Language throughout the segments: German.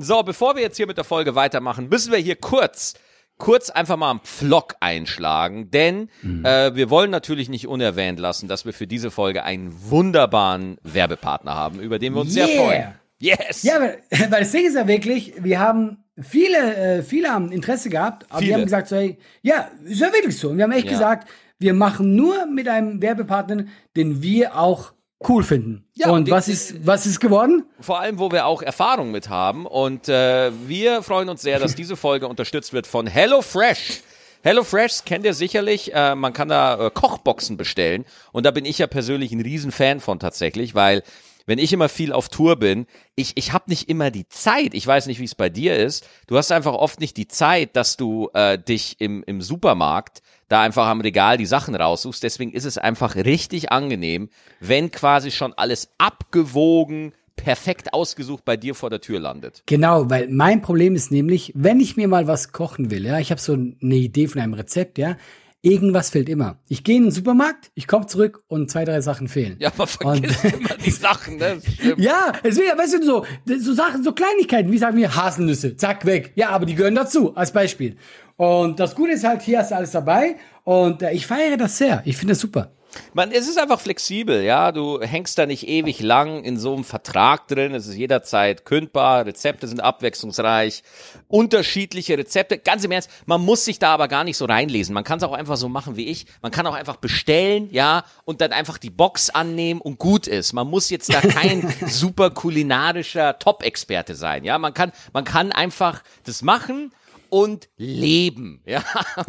So, bevor wir jetzt hier mit der Folge weitermachen, müssen wir hier kurz kurz einfach mal einen Pflock einschlagen, denn mhm. äh, wir wollen natürlich nicht unerwähnt lassen, dass wir für diese Folge einen wunderbaren Werbepartner haben, über den wir uns yeah. sehr freuen. Yes! Ja, weil, weil das Ding ist ja wirklich, wir haben viele, äh, viele haben Interesse gehabt, aber viele. wir haben gesagt, so, hey, ja, ist ja wirklich so. Und wir haben echt ja. gesagt, wir machen nur mit einem Werbepartner, den wir auch cool finden. Ja, und was ist, was ist geworden? Vor allem, wo wir auch Erfahrung mit haben. Und äh, wir freuen uns sehr, dass diese Folge unterstützt wird von HelloFresh. HelloFresh kennt ihr sicherlich. Äh, man kann da äh, Kochboxen bestellen. Und da bin ich ja persönlich ein Riesenfan von tatsächlich, weil wenn ich immer viel auf Tour bin, ich, ich habe nicht immer die Zeit. Ich weiß nicht, wie es bei dir ist. Du hast einfach oft nicht die Zeit, dass du äh, dich im, im Supermarkt da einfach am Regal die Sachen raussuchst. Deswegen ist es einfach richtig angenehm, wenn quasi schon alles abgewogen, perfekt ausgesucht bei dir vor der Tür landet. Genau, weil mein Problem ist nämlich, wenn ich mir mal was kochen will, ja, ich habe so eine Idee von einem Rezept, ja, Irgendwas fehlt immer. Ich gehe in den Supermarkt, ich komme zurück und zwei, drei Sachen fehlen. Ja, man vergisst und, immer die Sachen, ne? ja, es wäre, weißt du, so, so Sachen, so Kleinigkeiten, wie sagen wir, Haselnüsse, zack, weg. Ja, aber die gehören dazu, als Beispiel. Und das Gute ist halt, hier hast du alles dabei und äh, ich feiere das sehr. Ich finde das super. Man, es ist einfach flexibel, ja. Du hängst da nicht ewig lang in so einem Vertrag drin. Es ist jederzeit kündbar. Rezepte sind abwechslungsreich. Unterschiedliche Rezepte. Ganz im Ernst, man muss sich da aber gar nicht so reinlesen. Man kann es auch einfach so machen wie ich. Man kann auch einfach bestellen, ja, und dann einfach die Box annehmen und gut ist. Man muss jetzt da kein super kulinarischer Top-Experte sein, ja. Man kann, man kann einfach das machen und Leben. Ja,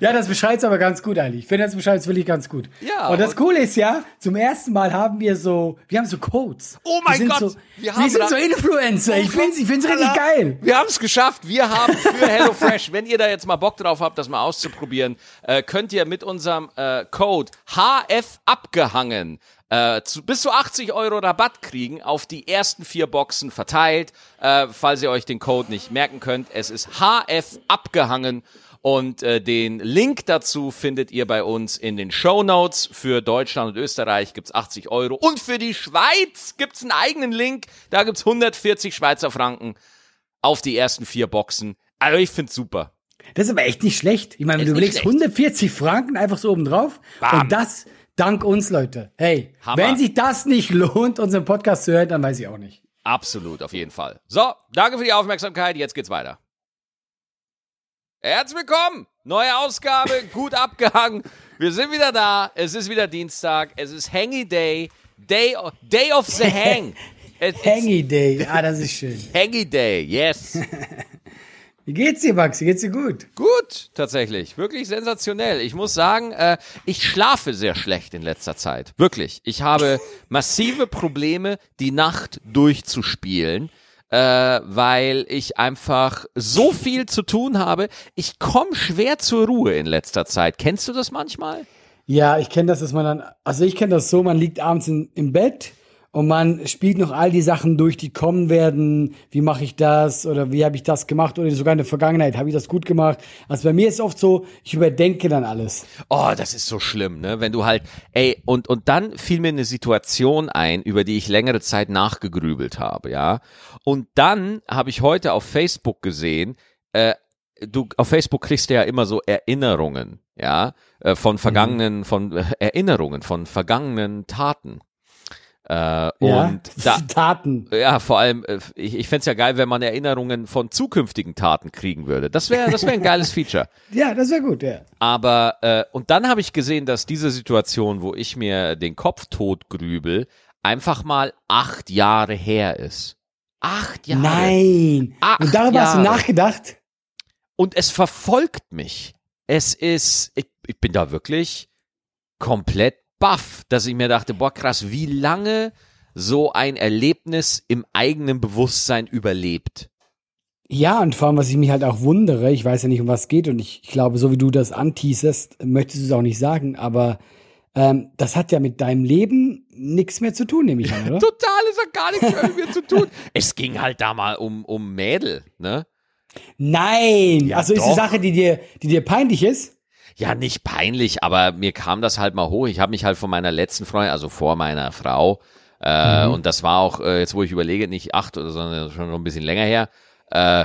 ja das beschreibt es aber ganz gut eigentlich. Ich finde, das beschreibt es wirklich ganz gut. Ja. Und das und Coole ist ja, zum ersten Mal haben wir so, wir haben so Codes. Oh mein Gott. So, wir, wir sind so Influencer. Ich finde es ich find's richtig geil. Wir haben es geschafft. Wir haben für HelloFresh, wenn ihr da jetzt mal Bock drauf habt, das mal auszuprobieren, äh, könnt ihr mit unserem äh, Code HF abgehangen äh, zu, bis zu 80 Euro Rabatt kriegen auf die ersten vier Boxen verteilt. Äh, falls ihr euch den Code nicht merken könnt, es ist HF abgehangen. Und äh, den Link dazu findet ihr bei uns in den Show Notes. Für Deutschland und Österreich gibt's 80 Euro. Und für die Schweiz gibt's einen eigenen Link. Da gibt's 140 Schweizer Franken auf die ersten vier Boxen. Also ich find's super. Das ist aber echt nicht schlecht. Ich meine, wenn du überlegst, 140 Franken einfach so oben drauf. Und das Dank uns, Leute. Hey, Hammer. wenn sich das nicht lohnt, unseren Podcast zu hören, dann weiß ich auch nicht. Absolut, auf jeden Fall. So, danke für die Aufmerksamkeit. Jetzt geht's weiter. Herzlich willkommen. Neue Ausgabe, gut abgehangen. Wir sind wieder da. Es ist wieder Dienstag. Es ist Hangy Day. Day, Day of the Hang. Hangy Day. Ah, das ist schön. Hangy Day, yes. Wie geht's dir, Max? Wie geht's dir gut? Gut, tatsächlich. Wirklich sensationell. Ich muss sagen, äh, ich schlafe sehr schlecht in letzter Zeit. Wirklich. Ich habe massive Probleme, die Nacht durchzuspielen, äh, weil ich einfach so viel zu tun habe. Ich komme schwer zur Ruhe in letzter Zeit. Kennst du das manchmal? Ja, ich kenne das, dass man dann, also ich kenne das so, man liegt abends in, im Bett und man spielt noch all die Sachen durch, die kommen werden. Wie mache ich das oder wie habe ich das gemacht oder sogar in der Vergangenheit habe ich das gut gemacht. Also bei mir ist oft so, ich überdenke dann alles. Oh, das ist so schlimm, ne? Wenn du halt, ey, und und dann fiel mir eine Situation ein, über die ich längere Zeit nachgegrübelt habe, ja. Und dann habe ich heute auf Facebook gesehen, äh, du auf Facebook kriegst du ja immer so Erinnerungen, ja, äh, von vergangenen, mhm. von äh, Erinnerungen, von vergangenen Taten. Äh, ja, und da, Taten. Ja, vor allem, äh, ich, ich fände es ja geil, wenn man Erinnerungen von zukünftigen Taten kriegen würde. Das wäre das wär ein geiles Feature. ja, das wäre gut, ja. Aber, äh, und dann habe ich gesehen, dass diese Situation, wo ich mir den Kopf tot grübel, einfach mal acht Jahre her ist. Acht Jahre. Nein. Acht und darüber Jahre. hast du nachgedacht? Und es verfolgt mich. Es ist, ich, ich bin da wirklich komplett baff, dass ich mir dachte, boah, krass, wie lange so ein Erlebnis im eigenen Bewusstsein überlebt. Ja, und vor allem, was ich mich halt auch wundere, ich weiß ja nicht, um was es geht und ich, ich glaube, so wie du das anteaserst, möchtest du es auch nicht sagen, aber ähm, das hat ja mit deinem Leben nichts mehr zu tun, nehme ich an, oder? Total, es hat gar nichts mehr mit mir zu tun. Es ging halt da mal um, um Mädel, ne? Nein! Ja, also doch. ist die Sache, die dir, die dir peinlich ist? Ja, nicht peinlich, aber mir kam das halt mal hoch. Ich habe mich halt von meiner letzten Freundin, also vor meiner Frau, äh, mhm. Und das war auch, äh, jetzt wo ich überlege, nicht acht, sondern schon ein bisschen länger her. Äh,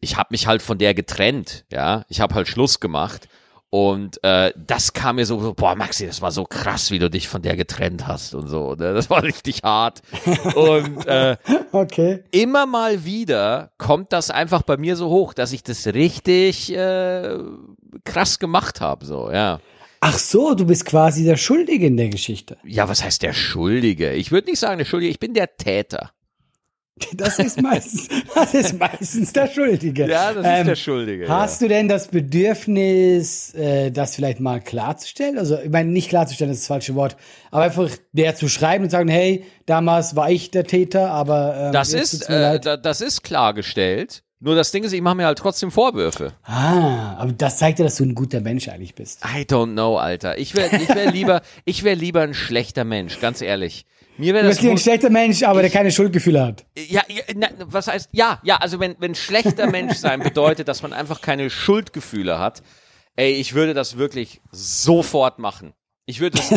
ich habe mich halt von der getrennt, ja. Ich habe halt Schluss gemacht. Und äh, das kam mir so, so, boah, Maxi, das war so krass, wie du dich von der getrennt hast und so. Ne? Das war richtig hart. und äh, okay. immer mal wieder kommt das einfach bei mir so hoch, dass ich das richtig äh, krass gemacht habe, so, ja. Ach so, du bist quasi der Schuldige in der Geschichte. Ja, was heißt der Schuldige? Ich würde nicht sagen der Schuldige, ich bin der Täter. Das ist meistens, das ist meistens der Schuldige. Ja, das ist ähm, der Schuldige. Hast ja. du denn das Bedürfnis, äh, das vielleicht mal klarzustellen? Also, ich meine, nicht klarzustellen, das ist das falsche Wort, aber einfach der zu schreiben und sagen, hey, damals war ich der Täter, aber ähm, das ist, äh, das ist klargestellt. Nur das Ding ist, ich mache mir halt trotzdem Vorwürfe. Ah, aber das zeigt ja, dass du ein guter Mensch eigentlich bist. I don't know, Alter. Ich wäre ich wär lieber, ich wäre lieber ein schlechter Mensch, ganz ehrlich. Mir wäre das. Du bist ein schlechter Mensch, aber ich, der keine Schuldgefühle hat. Ja, ja na, was heißt, ja, ja, also wenn, wenn schlechter Mensch sein bedeutet, dass man einfach keine Schuldgefühle hat, ey, ich würde das wirklich sofort machen. Ich würde es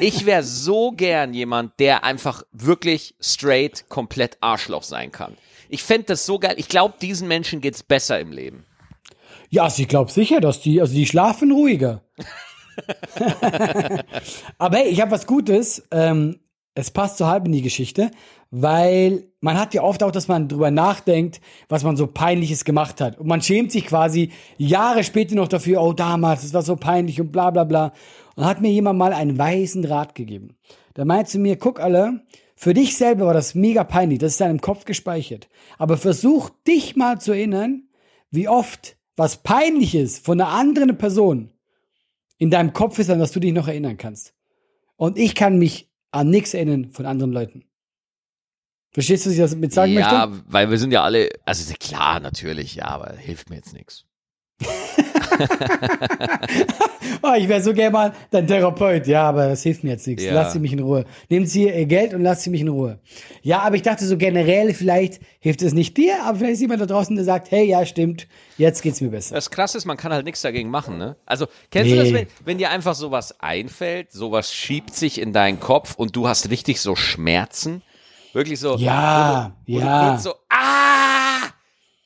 ich wäre so gern jemand, der einfach wirklich straight, komplett Arschloch sein kann. Ich fände das so geil. Ich glaube, diesen Menschen geht's besser im Leben. Ja, also ich glaube sicher, dass die, also die schlafen ruhiger. Aber hey, ich habe was Gutes. Ähm, es passt so halb in die Geschichte, weil man hat ja oft auch, dass man drüber nachdenkt, was man so peinliches gemacht hat. Und man schämt sich quasi Jahre später noch dafür, oh damals, das war so peinlich und bla bla bla. Und hat mir jemand mal einen weisen Rat gegeben. Da meint zu mir, guck alle, für dich selber war das mega peinlich, das ist in deinem Kopf gespeichert. Aber versuch dich mal zu erinnern, wie oft was peinliches von einer anderen Person in deinem Kopf ist, an das du dich noch erinnern kannst. Und ich kann mich an nichts erinnern von anderen Leuten. Verstehst du, was ich damit sagen ja, möchte? Ja, weil wir sind ja alle, also klar, natürlich, ja, aber hilft mir jetzt nichts. Oh, ich wäre so gerne mal dein Therapeut. Ja, aber das hilft mir jetzt nichts. Ja. Lass sie mich in Ruhe. Nehmen Sie ihr Geld und lass sie mich in Ruhe. Ja, aber ich dachte so generell, vielleicht hilft es nicht dir, aber vielleicht ist jemand da draußen, der sagt, hey, ja, stimmt, jetzt geht's mir besser. Das Krasse ist, man kann halt nichts dagegen machen, ne? Also, kennst nee. du das, wenn, wenn dir einfach sowas einfällt, sowas schiebt sich in deinen Kopf und du hast richtig so Schmerzen? Wirklich so. Ja, wo, wo ja. Du so, ah,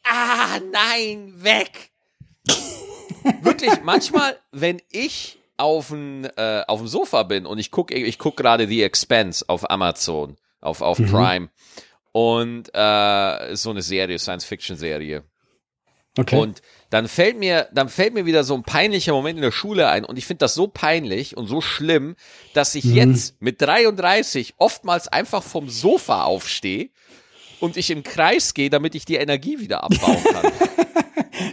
ah, nein, weg wirklich, manchmal, wenn ich auf dem äh, auf dem Sofa bin und ich gucke ich guck gerade The Expense auf Amazon, auf, auf mhm. Prime und äh, so eine Serie, Science-Fiction-Serie. Okay. Und dann fällt mir, dann fällt mir wieder so ein peinlicher Moment in der Schule ein und ich finde das so peinlich und so schlimm, dass ich mhm. jetzt mit 33 oftmals einfach vom Sofa aufstehe und ich im Kreis gehe, damit ich die Energie wieder abbauen kann.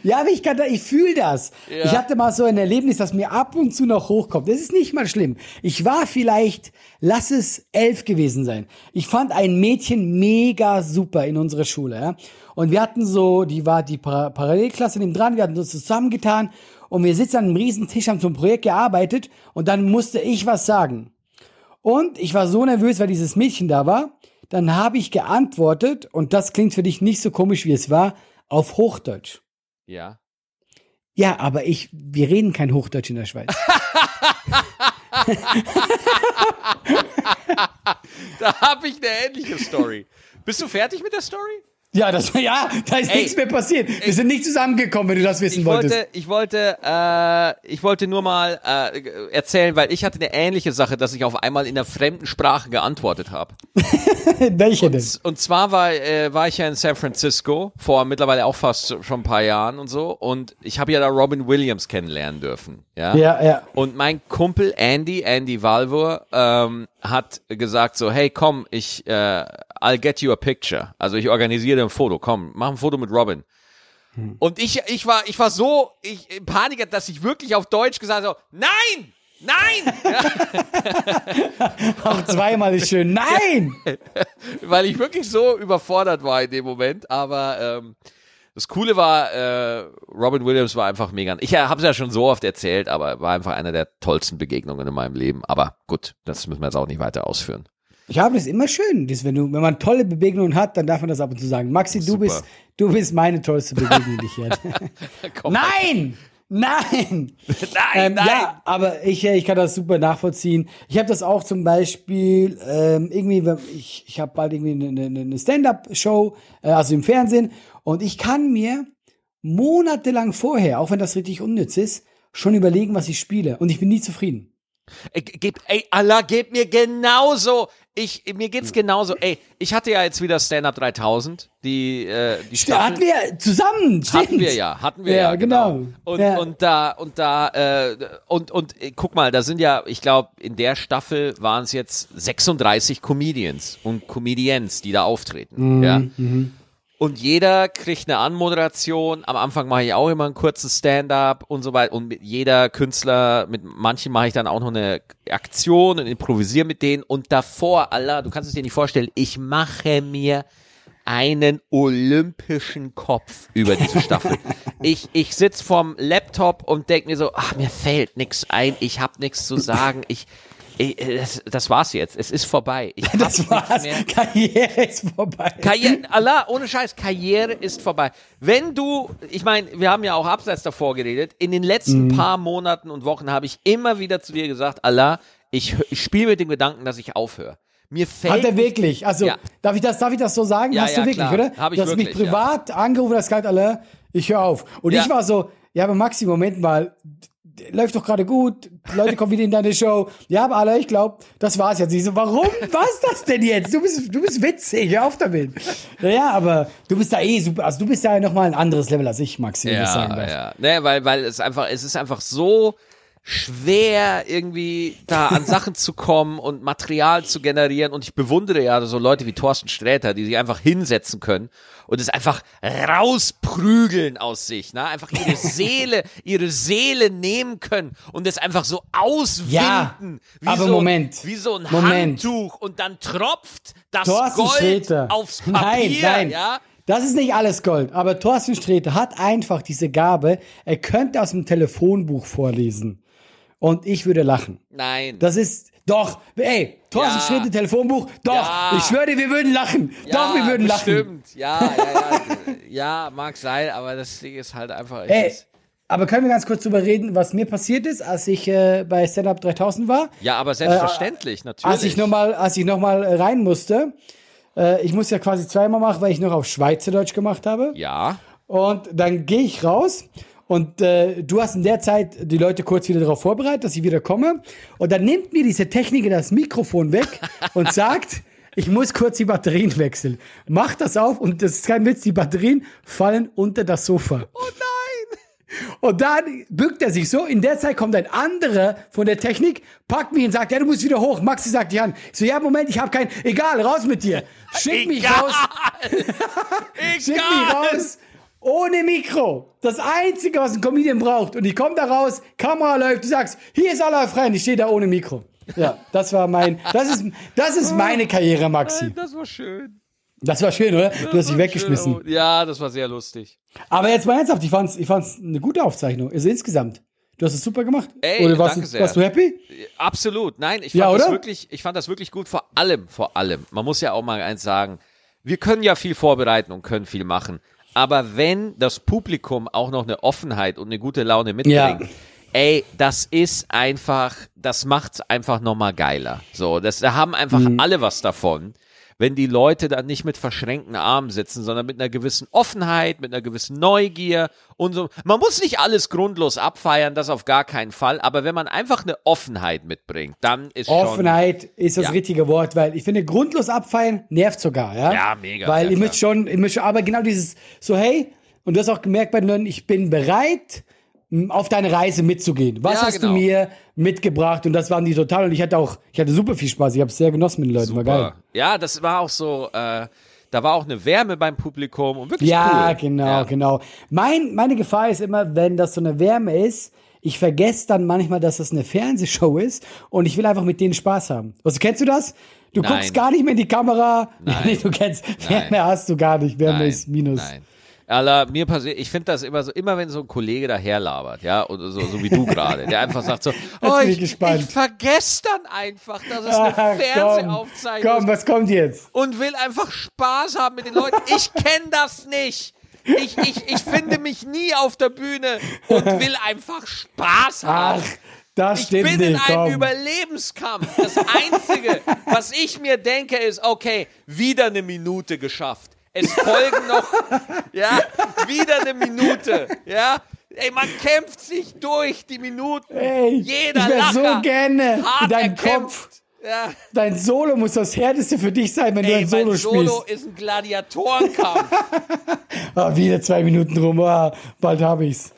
Ja, aber ich kann da, ich fühle das. Ja. Ich hatte mal so ein Erlebnis, das mir ab und zu noch hochkommt. Das ist nicht mal schlimm. Ich war vielleicht, lass es elf gewesen sein. Ich fand ein Mädchen mega super in unserer Schule, ja. Und wir hatten so, die war die Parallelklasse neben dran, wir hatten uns zusammengetan und wir sitzen an einem riesen Tisch, haben zum Projekt gearbeitet und dann musste ich was sagen. Und ich war so nervös, weil dieses Mädchen da war. Dann habe ich geantwortet, und das klingt für dich nicht so komisch, wie es war, auf Hochdeutsch. Ja. Ja, aber ich, wir reden kein Hochdeutsch in der Schweiz. da habe ich eine ähnliche Story. Bist du fertig mit der Story? Ja, das, ja, da ist Ey, nichts mehr passiert. Wir sind nicht zusammengekommen, wenn du das wissen ich wolltest. Wollte, ich wollte, äh, ich wollte nur mal äh, erzählen, weil ich hatte eine ähnliche Sache, dass ich auf einmal in einer fremden Sprache geantwortet habe. Welche denn? Und zwar war, äh, war ich ja in San Francisco vor mittlerweile auch fast schon ein paar Jahren und so. Und ich habe ja da Robin Williams kennenlernen dürfen. Ja, ja. ja. Und mein Kumpel Andy, Andy Valvor, ähm, hat gesagt so, hey, komm, ich, äh, I'll get you a picture. Also ich organisiere ein Foto. Komm, mach ein Foto mit Robin. Hm. Und ich, ich war, ich war so ich, in Panik, dass ich wirklich auf Deutsch gesagt habe, nein! Nein! Auch zweimal ist schön. Nein! Weil ich wirklich so überfordert war in dem Moment. Aber ähm, das Coole war, äh, Robin Williams war einfach mega. Ich habe es ja schon so oft erzählt, aber war einfach eine der tollsten Begegnungen in meinem Leben. Aber gut, das müssen wir jetzt auch nicht weiter ausführen. Ich habe das immer schön, das, wenn, du, wenn man tolle Begegnungen hat, dann darf man das ab und zu sagen. Maxi, du bist, du bist meine tollste Begegnung, die ich hatte. Nein! Nein! nein, Ähm, nein. ja, aber ich, äh, ich kann das super nachvollziehen. Ich habe das auch zum Beispiel ähm, irgendwie, ich, ich habe bald irgendwie eine, eine, eine Stand-up-Show, äh, also im Fernsehen, und ich kann mir monatelang vorher, auch wenn das richtig unnütz ist, schon überlegen, was ich spiele. Und ich bin nie zufrieden. Ey, geb, ey, Allah, geht mir genauso. Ich, mir geht's genauso. Ey, ich hatte ja jetzt wieder Stand-Up 3000, die, äh, die Da hatten wir zusammen, stimmt. Hatten wir ja, hatten wir ja, Ja, genau. genau. Und, Ja. und da, und da, äh, und, und äh, guck mal, da sind ja, ich glaube, in der Staffel waren es jetzt 36 Comedians und Comedians, die da auftreten. Mhm, ja. Und jeder kriegt eine Anmoderation. Am Anfang mache ich auch immer einen kurzen Stand-up und so weiter. Und mit jeder Künstler, mit manchen mache ich dann auch noch eine Aktion und improvisiere mit denen. Und davor, Allah, du kannst es dir nicht vorstellen, ich mache mir einen olympischen Kopf über diese Staffel. ich ich sitz vorm Laptop und denk mir so, ach, mir fällt nix ein, ich hab nix zu sagen, ich, ich das, das war's jetzt, es ist vorbei. Ich Das war's. mehr. Karriere ist vorbei. Karriere, Allah, ohne Scheiß, Karriere ist vorbei. Wenn du, ich meine, wir haben ja auch abseits davor geredet, in den letzten Mhm. paar Monaten und Wochen habe ich immer wieder zu dir gesagt, Allah, ich, ich spiele mit dem Gedanken, dass ich aufhöre. Mir fällt Hat er wirklich? Also, Ja. darf ich das, darf ich das so sagen? Ja, Hast ja, du wirklich, klar. oder? Hab ich du hast mich wirklich, ja. privat angerufen, das gesagt, alle, ich höre auf. Und ich war so, ja, aber Maxi, Moment mal, läuft doch gerade gut, Leute kommen wieder in deine Show. Ja, aber alle, ich glaube, das war's jetzt. Ich so, warum? Was das denn jetzt? Du bist, du bist witzig, hör auf damit. Naja, aber du bist da eh super, also du bist ja nochmal ein anderes Level als ich, Maxi, wenn ich das sagen Ja, darf. ja. Ne, weil, weil es einfach, es ist einfach so schwer, irgendwie da an Sachen zu kommen und Material zu generieren. Und ich bewundere ja so Leute wie Thorsten Sträter, die sich einfach hinsetzen können und es einfach rausprügeln aus sich, ne? Einfach ihre Seele, ihre Seele nehmen können und es einfach so auswinden. Ja, wie aber so, Moment. Wie so ein Moment. Handtuch und dann tropft das Thorsten Gold Sträter. aufs Papier, Nein, nein. ja? Das ist nicht alles Gold, aber Thorsten Sträter hat einfach diese Gabe, er könnte aus dem Telefonbuch vorlesen. Und ich würde lachen. Nein. Das ist, doch, ey, Thorsten Ja. Sträter Telefonbuch, doch, Ja. ich schwöre dir, wir würden lachen. doch, wir würden lachen. Stimmt, ja, ja, ja. ja, mag sein, aber das Ding ist halt einfach. Ey, aber können wir ganz kurz drüber reden, was mir passiert ist, als ich äh, bei Stand Up 3000 war? ja, aber selbstverständlich, natürlich. Als ich nochmal, als ich noch mal äh, rein musste, äh, ich musste ja quasi zweimal machen, weil ich noch auf Schweizerdeutsch gemacht habe. ja, Und dann gehe ich raus und äh, du hast in der Zeit die Leute kurz wieder darauf vorbereitet, dass ich wieder komme. Und dann nimmt mir diese Techniker das Mikrofon weg und sagt, ich muss kurz die Batterien wechseln. Mach das auf und das ist kein Witz, die Batterien fallen unter das Sofa. Oh nein! Und dann bückt er sich so. In der Zeit kommt ein anderer von der Technik, packt mich und sagt, ja, du musst wieder hoch. Maxi sagt dich an. Ich so, ja, Moment, ich habe kein, egal, raus mit dir. Schick mich Egal. raus. Schick mich Egal! raus ohne Mikro. Das Einzige, was ein Comedian braucht. Und ich komme da raus, Kamera läuft, du sagst, hier ist Allah frei und ich stehe da ohne Mikro. Ja, das war mein, das ist, das ist meine Karriere, Maxi. Das war schön. Das war schön, oder? Du hast dich weggeschmissen. schön. Ja, das war sehr lustig. Aber jetzt mal ernsthaft, ich fand's, ich fand's eine gute Aufzeichnung. Also insgesamt. Du hast es super gemacht. Ey, oder warst, danke du, sehr. warst du happy? Absolut. Nein, ich fand Ja, das wirklich, ich fand das wirklich gut. Vor allem, vor allem. Man muss ja auch mal eins sagen. Wir können ja viel vorbereiten und können viel machen. Aber wenn das Publikum auch noch eine Offenheit und eine gute Laune mitbringt, Ja. ey, das ist einfach, das macht's einfach nochmal geiler. So, das, da haben einfach Mhm. alle was davon. Wenn die Leute dann nicht mit verschränkten Armen sitzen, sondern mit einer gewissen Offenheit, mit einer gewissen Neugier und so. Man muss nicht alles grundlos abfeiern, das auf gar keinen Fall. Aber wenn man einfach eine Offenheit mitbringt, dann ist schon Offenheit ist das Ja. richtige Wort, weil ich finde, grundlos abfeiern nervt sogar, ja? Ja, mega, Weil ihr müsst schon, ihr müsst schon, aber genau dieses, so hey, und du hast auch gemerkt bei den Leuten, ich bin bereit, auf deine Reise mitzugehen. Was Ja, hast genau. du mir mitgebracht? Und das waren die total, und ich hatte auch, ich hatte super viel Spaß, ich habe es sehr genossen mit den Leuten, war geil. Super. Ja, das war auch so, äh, da war auch eine Wärme beim Publikum und wirklich Ja, cool. genau, Ja. genau. Mein, meine Gefahr ist immer, wenn das so eine Wärme ist, ich vergesse dann manchmal, dass das eine Fernsehshow ist und ich will einfach mit denen Spaß haben. Also kennst du das? Du Nein. guckst gar nicht mehr in die Kamera. Nein. Nee, du kennst, Wärme hast du gar nicht. Wärme Nein, ist Minus. Nein. Alla, mir passiert, ich finde das immer so, immer wenn so ein Kollege daherlabert, ja, oder so, so wie du gerade, der einfach sagt so, oh, bin ich ich, gespannt. ich vergesse dann einfach, dass es eine Ach, komm, Fernsehaufzeichnung komm, ist was kommt jetzt? und will einfach Spaß haben mit den Leuten. Ich kenne das nicht. Ich, ich, ich finde mich nie auf der Bühne und will einfach Spaß haben. Ach. Das ich stimmt bin nicht, in einem komm. Überlebenskampf. Das Einzige, was ich mir denke, ist, okay, wieder eine Minute geschafft. Es folgen noch, ja, wieder eine Minute, ja. Ey, man kämpft sich durch die Minuten. Ey, Jeder ich wäre Lacher so gerne hart dein erkämpft. Kopf. Ja. Dein Solo muss das härteste für dich sein, wenn du Ey, ein Solo mein Solo spielst. ist ein Gladiatorenkampf. Ah, wieder zwei Minuten rum. Ah, bald habe ich's.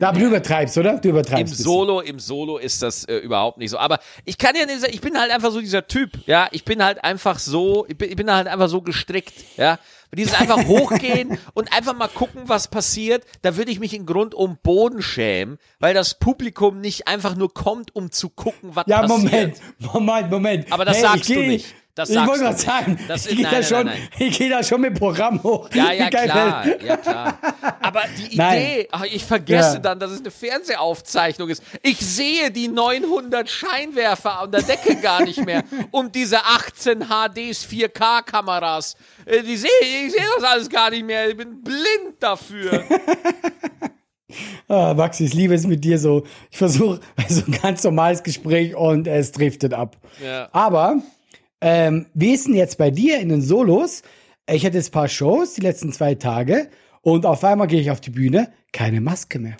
Ja, aber du übertreibst, oder? Du Im übertreibst. bisschen. Solo, im Solo ist das äh, überhaupt nicht so. Aber ich kann ja nicht sagen, ich bin halt einfach so dieser Typ, ja. Ich bin halt einfach so, ich bin, ich bin halt einfach so gestrickt, ja. Dieses einfach hochgehen und einfach mal gucken, was passiert, da würde ich mich in Grund um Boden schämen, weil das Publikum nicht einfach nur kommt, um zu gucken, was Ja, passiert. Moment, Moment, Moment. Aber das hey, sagst ich du geh- nicht. Das ich wollte gerade sagen, Das ich gehe da, nein, schon- nein, ich geh da schon mit Programm hoch. Ja, ja, klar, ja, klar. Aber die Nein. Idee, ach, ich vergesse Ja. dann, dass es eine Fernsehaufzeichnung ist. Ich sehe die 900 Scheinwerfer an der Decke gar nicht mehr. Und diese 18 HDs 4K-Kameras. Äh, Die sehe ich sehe das alles gar nicht mehr. Ich bin blind dafür. Ah, Maxi, ich liebe es mit dir so. Ich versuche so ein ganz normales Gespräch und es driftet ab. Ja. Aber, ähm, wie ist denn jetzt bei dir in den Solos? Ich hatte jetzt ein paar Shows die letzten zwei Tage und auf einmal gehe ich auf die Bühne, keine Maske mehr.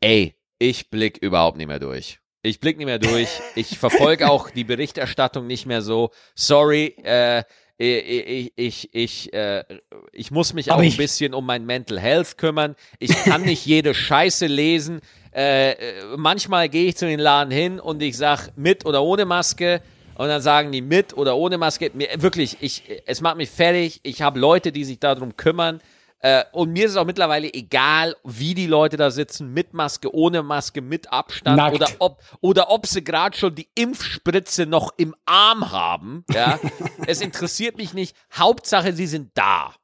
Ey, ich blick überhaupt nicht mehr durch. Ich blick nicht mehr durch. Ich verfolge auch die Berichterstattung nicht mehr so. Sorry, äh, ich, ich, ich, äh, ich muss mich Aber auch ein bisschen um mein Mental Health kümmern. Ich kann nicht jede Scheiße lesen. Äh, äh, manchmal gehe ich zu den Laden hin und ich sag mit oder ohne Maske. Und dann sagen die mit oder ohne Maske. Mir, wirklich, ich, es macht mich fertig. Ich habe Leute, die sich darum kümmern. Äh, und mir ist es auch mittlerweile egal, wie die Leute da sitzen, mit Maske, ohne Maske, mit Abstand Nackt. oder ob oder ob sie gerade schon die Impfspritze noch im Arm haben. Ja, es interessiert mich nicht. Hauptsache, sie sind da.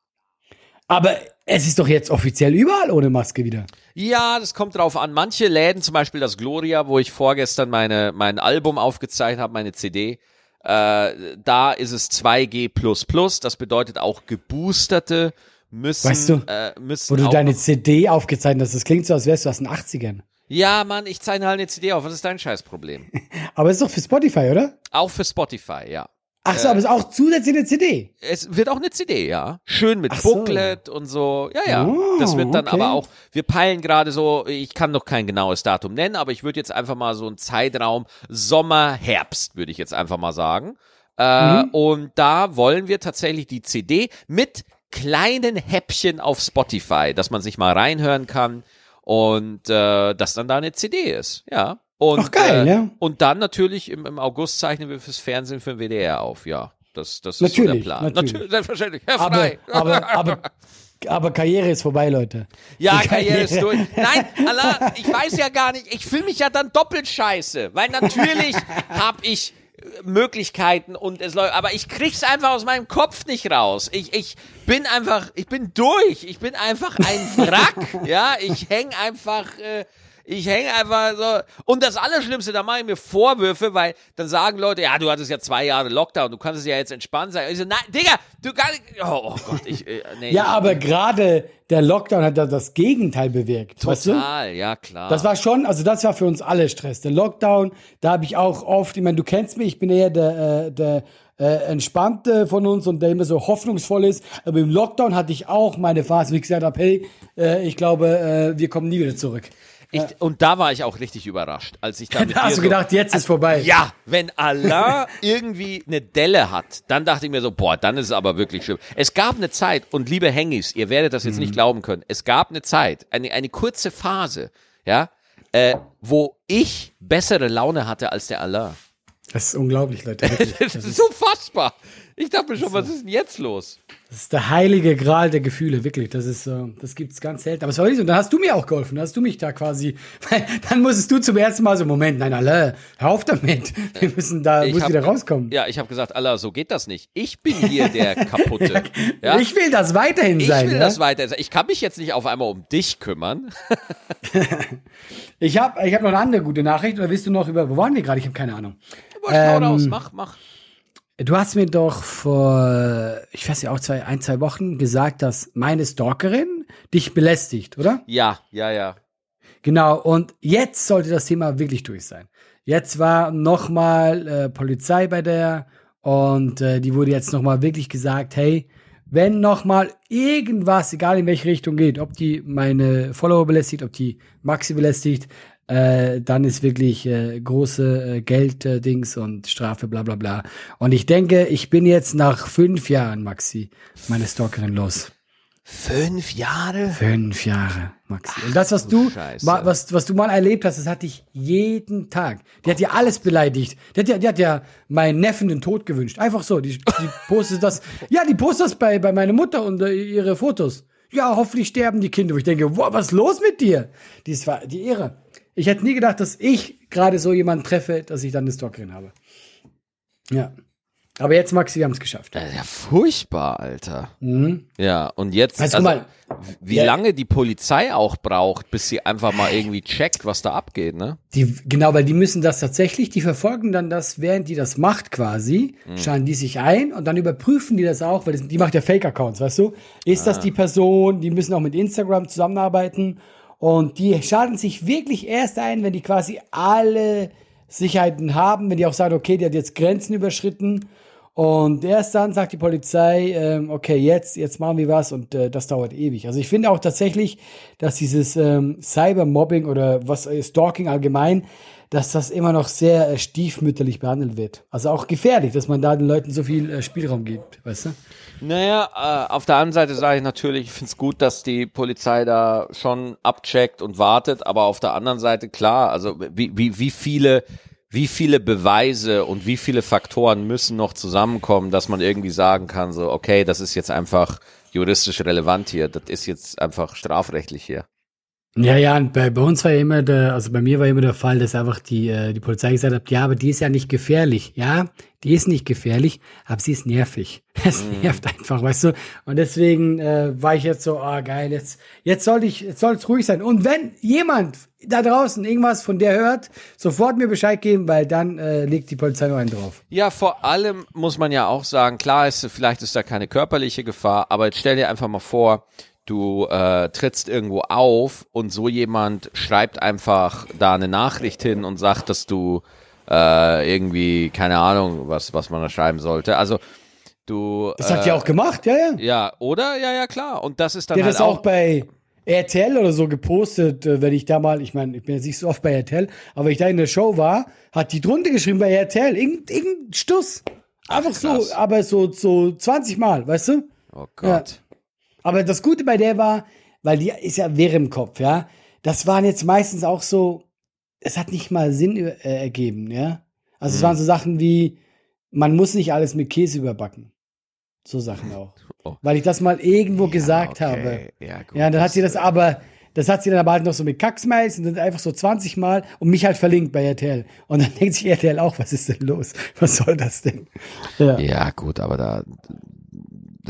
Aber es ist doch jetzt offiziell überall ohne Maske wieder. Ja, das kommt drauf an. Manche Läden, zum Beispiel das Gloria, wo ich vorgestern meine, mein Album aufgezeichnet habe, meine CD, äh, da ist es 2G++. Das bedeutet auch geboosterte müssen, Weißt du, äh, müssen Wo du deine CD aufgezeichnet hast. Das klingt so, als wärst du aus den 80ern. Ja, Mann, ich zeichne halt eine CD auf. Was ist dein Scheißproblem? Aber es ist doch für Spotify, oder? auch für Spotify, ja. Ach so, aber es ist auch zusätzlich eine CD. Es wird auch eine CD, ja. Schön mit Ach so. Booklet und so. Ja, ja. Oh, das wird dann okay. aber auch, wir peilen gerade so, ich kann noch kein genaues Datum nennen, aber ich würde jetzt einfach mal so einen Zeitraum Sommer, Herbst, würde ich jetzt einfach mal sagen. Äh, Mhm. Und da wollen wir tatsächlich die CD mit kleinen Häppchen auf Spotify, dass man sich mal reinhören kann und äh, dass dann da eine CD ist, ja. Und, Ach, geil, äh, ja. Und dann natürlich im, im August zeichnen wir fürs Fernsehen für den WDR auf, ja. Das, das ist so der Natürlich, Plan. natürlich. selbstverständlich. Herr Aber, Frei. aber, aber, aber Karriere ist vorbei, Leute. ja, Die Karriere ist durch. Nein, Allah, ich weiß ja gar nicht. Ich fühle mich ja dann doppelt scheiße. Weil natürlich habe ich äh, Möglichkeiten und es läuft, aber ich krieg's einfach aus meinem Kopf nicht raus. Ich, ich bin einfach, ich bin durch. Ich bin einfach ein Wrack. ja, ich häng einfach, äh, ich hänge einfach so. Und das Allerschlimmste, da mache ich mir Vorwürfe, weil dann sagen Leute, ja, du hattest ja zwei Jahre Lockdown, du kannst es ja jetzt entspannt sein. Und ich so, nein, Digga, du kannst, oh, oh Gott, ich, äh, nee. Ja, aber gerade der Lockdown hat da das Gegenteil bewirkt. Weißt du? Total, ja klar. Das war schon, also das war für uns alle Stress. Der Lockdown, da habe ich auch oft, ich meine, du kennst mich, ich bin eher der, äh, der äh, entspannte von uns und der immer so hoffnungsvoll ist. Aber im Lockdown hatte ich auch meine Phase, wie ich gesagt habe, hey, äh, ich glaube, äh, wir kommen nie wieder zurück. Ich, und da war ich auch richtig überrascht, als ich da Da hast du so, gedacht, jetzt ist vorbei. Ja, wenn Allah irgendwie eine Delle hat, dann dachte ich mir so, boah, dann ist es aber wirklich schlimm. Es gab eine Zeit, und liebe Hengis, ihr werdet das jetzt Mhm. nicht glauben können, es gab eine Zeit, eine, eine kurze Phase, ja, äh, wo ich bessere Laune hatte als der Allah. Das ist unglaublich, Leute. Wirklich. Das ist unfassbar. Ich dachte mir schon, was ist denn jetzt los? Das ist der heilige Gral der Gefühle, wirklich. Das ist, äh, das gibt's ganz selten. Aber es war richtig so. Dann hast du mir auch geholfen. Dann hast du mich da quasi, weil dann musstest du zum ersten Mal so, Moment, nein, alle, hör auf damit. Wir müssen da, Ich muss hab- wieder rauskommen. Ja, ich habe gesagt, Allah, so geht das nicht. Ich bin hier der Kaputte. Ja? Ich will das weiterhin Ich sein. will ja? das weiter. Ich kann mich jetzt nicht auf einmal um dich kümmern. Ich habe ich hab noch eine andere gute Nachricht. Oder willst du noch über, wo waren wir gerade? Ich habe keine Ahnung. Ähm, raus, mach, mach. Du hast mir doch vor, ich weiß ja auch zwei, ein, zwei Wochen gesagt, dass meine Stalkerin dich belästigt, oder? Ja, ja, ja. Genau, und jetzt sollte das Thema wirklich durch sein. Jetzt war nochmal äh, Polizei bei der und äh, die wurde jetzt nochmal wirklich gesagt, hey, wenn nochmal irgendwas, egal in welche Richtung geht, ob die meine Follower belästigt, ob die Maxi belästigt, äh, dann ist wirklich äh, große äh, Gelddings äh, und Strafe, bla bla bla. Und ich denke, ich bin jetzt nach fünf Jahren, Maxi, meine Stalkerin los. Fünf Jahre? Fünf Jahre, Maxi. Und das, was du, ma, was, was du mal erlebt hast, das hatte ich jeden Tag. Die hat ja alles beleidigt. Die hat ja, die hat ja meinen Neffen den Tod gewünscht. Einfach so. Die, die postet das. Ja, die postet das bei, bei meiner Mutter und äh, ihre Fotos. Ja, hoffentlich sterben die Kinder. Wo ich denke, wow, was ist los mit dir? Die war die Ehre. Ich hätte nie gedacht, dass ich gerade so jemanden treffe, dass ich dann eine Stalkerin habe. Ja. Aber jetzt, Maxi, wir haben es geschafft. Ja, ja, furchtbar, Alter. Mhm. Ja, und jetzt, also, also mal, wie ja, lange die Polizei auch braucht, bis sie einfach mal irgendwie checkt, was da abgeht, ne? Die, genau, weil die müssen das tatsächlich, die verfolgen dann das, während die das macht quasi, mhm. schauen die sich ein und dann überprüfen die das auch, weil das, die macht ja Fake-Accounts, weißt du? Ist ah. das die Person? Die müssen auch mit Instagram zusammenarbeiten und die schaden sich wirklich erst ein, wenn die quasi alle Sicherheiten haben, wenn die auch sagen, okay, die hat jetzt Grenzen überschritten und erst dann sagt die Polizei, ähm, okay, jetzt, jetzt machen wir was und äh, das dauert ewig. Also ich finde auch tatsächlich, dass dieses ähm, Cybermobbing oder was äh, Stalking allgemein, dass das immer noch sehr äh, stiefmütterlich behandelt wird. Also auch gefährlich, dass man da den Leuten so viel äh, Spielraum gibt, weißt du? Naja, äh, auf der anderen Seite sage ich natürlich, ich finde es gut, dass die Polizei da schon abcheckt und wartet, aber auf der anderen Seite klar, also wie, wie, wie viele wie viele Beweise und wie viele Faktoren müssen noch zusammenkommen, dass man irgendwie sagen kann, so, okay, das ist jetzt einfach juristisch relevant hier, das ist jetzt einfach strafrechtlich hier. Ja, ja, und bei, bei uns war ja immer der, also bei mir war immer der Fall, dass einfach die, äh, die Polizei gesagt hat, ja, aber die ist ja nicht gefährlich. Ja, die ist nicht gefährlich, aber sie ist nervig. Es mm. nervt einfach, weißt du? Und deswegen äh, war ich jetzt so, ah, oh, geil, jetzt, jetzt soll ich, jetzt soll es ruhig sein. Und wenn jemand da draußen irgendwas von der hört, sofort mir Bescheid geben, weil dann äh, legt die Polizei noch einen drauf. Ja, vor allem muss man ja auch sagen, klar ist, vielleicht ist da keine körperliche Gefahr, aber jetzt stell dir einfach mal vor, du äh, trittst irgendwo auf und so jemand schreibt einfach da eine Nachricht hin und sagt, dass du äh, irgendwie, keine Ahnung, was, was man da schreiben sollte. Also du. Das hat äh, die auch gemacht, ja, ja. Ja, oder? Ja, ja, klar. Und das ist dann. Der halt das auch, auch bei RTL oder so gepostet, äh, wenn ich da mal, ich meine, ich bin jetzt nicht so oft bei RTL, aber wenn ich da in der Show war, hat die drunter geschrieben bei RTL, irgendein, irgendein Stuss. Einfach Ach, so, aber so, so 20 Mal, weißt du? Oh Gott. Ja. Aber das Gute bei der war, weil die ist ja wirr im Kopf, ja. Das waren jetzt meistens auch so, es hat nicht mal Sinn äh, ergeben, ja. Also mhm. es waren so Sachen wie, man muss nicht alles mit Käse überbacken. So Sachen auch. Oh. Weil ich das mal irgendwo ja, gesagt okay. habe. Ja, gut, ja, dann hat sie das aber, das hat sie dann aber halt noch so mit Kacksmiles und dann einfach so 20 Mal und mich halt verlinkt bei RTL. Und dann denkt sich RTL auch, was ist denn los? Was soll das denn? Ja, ja gut, aber da,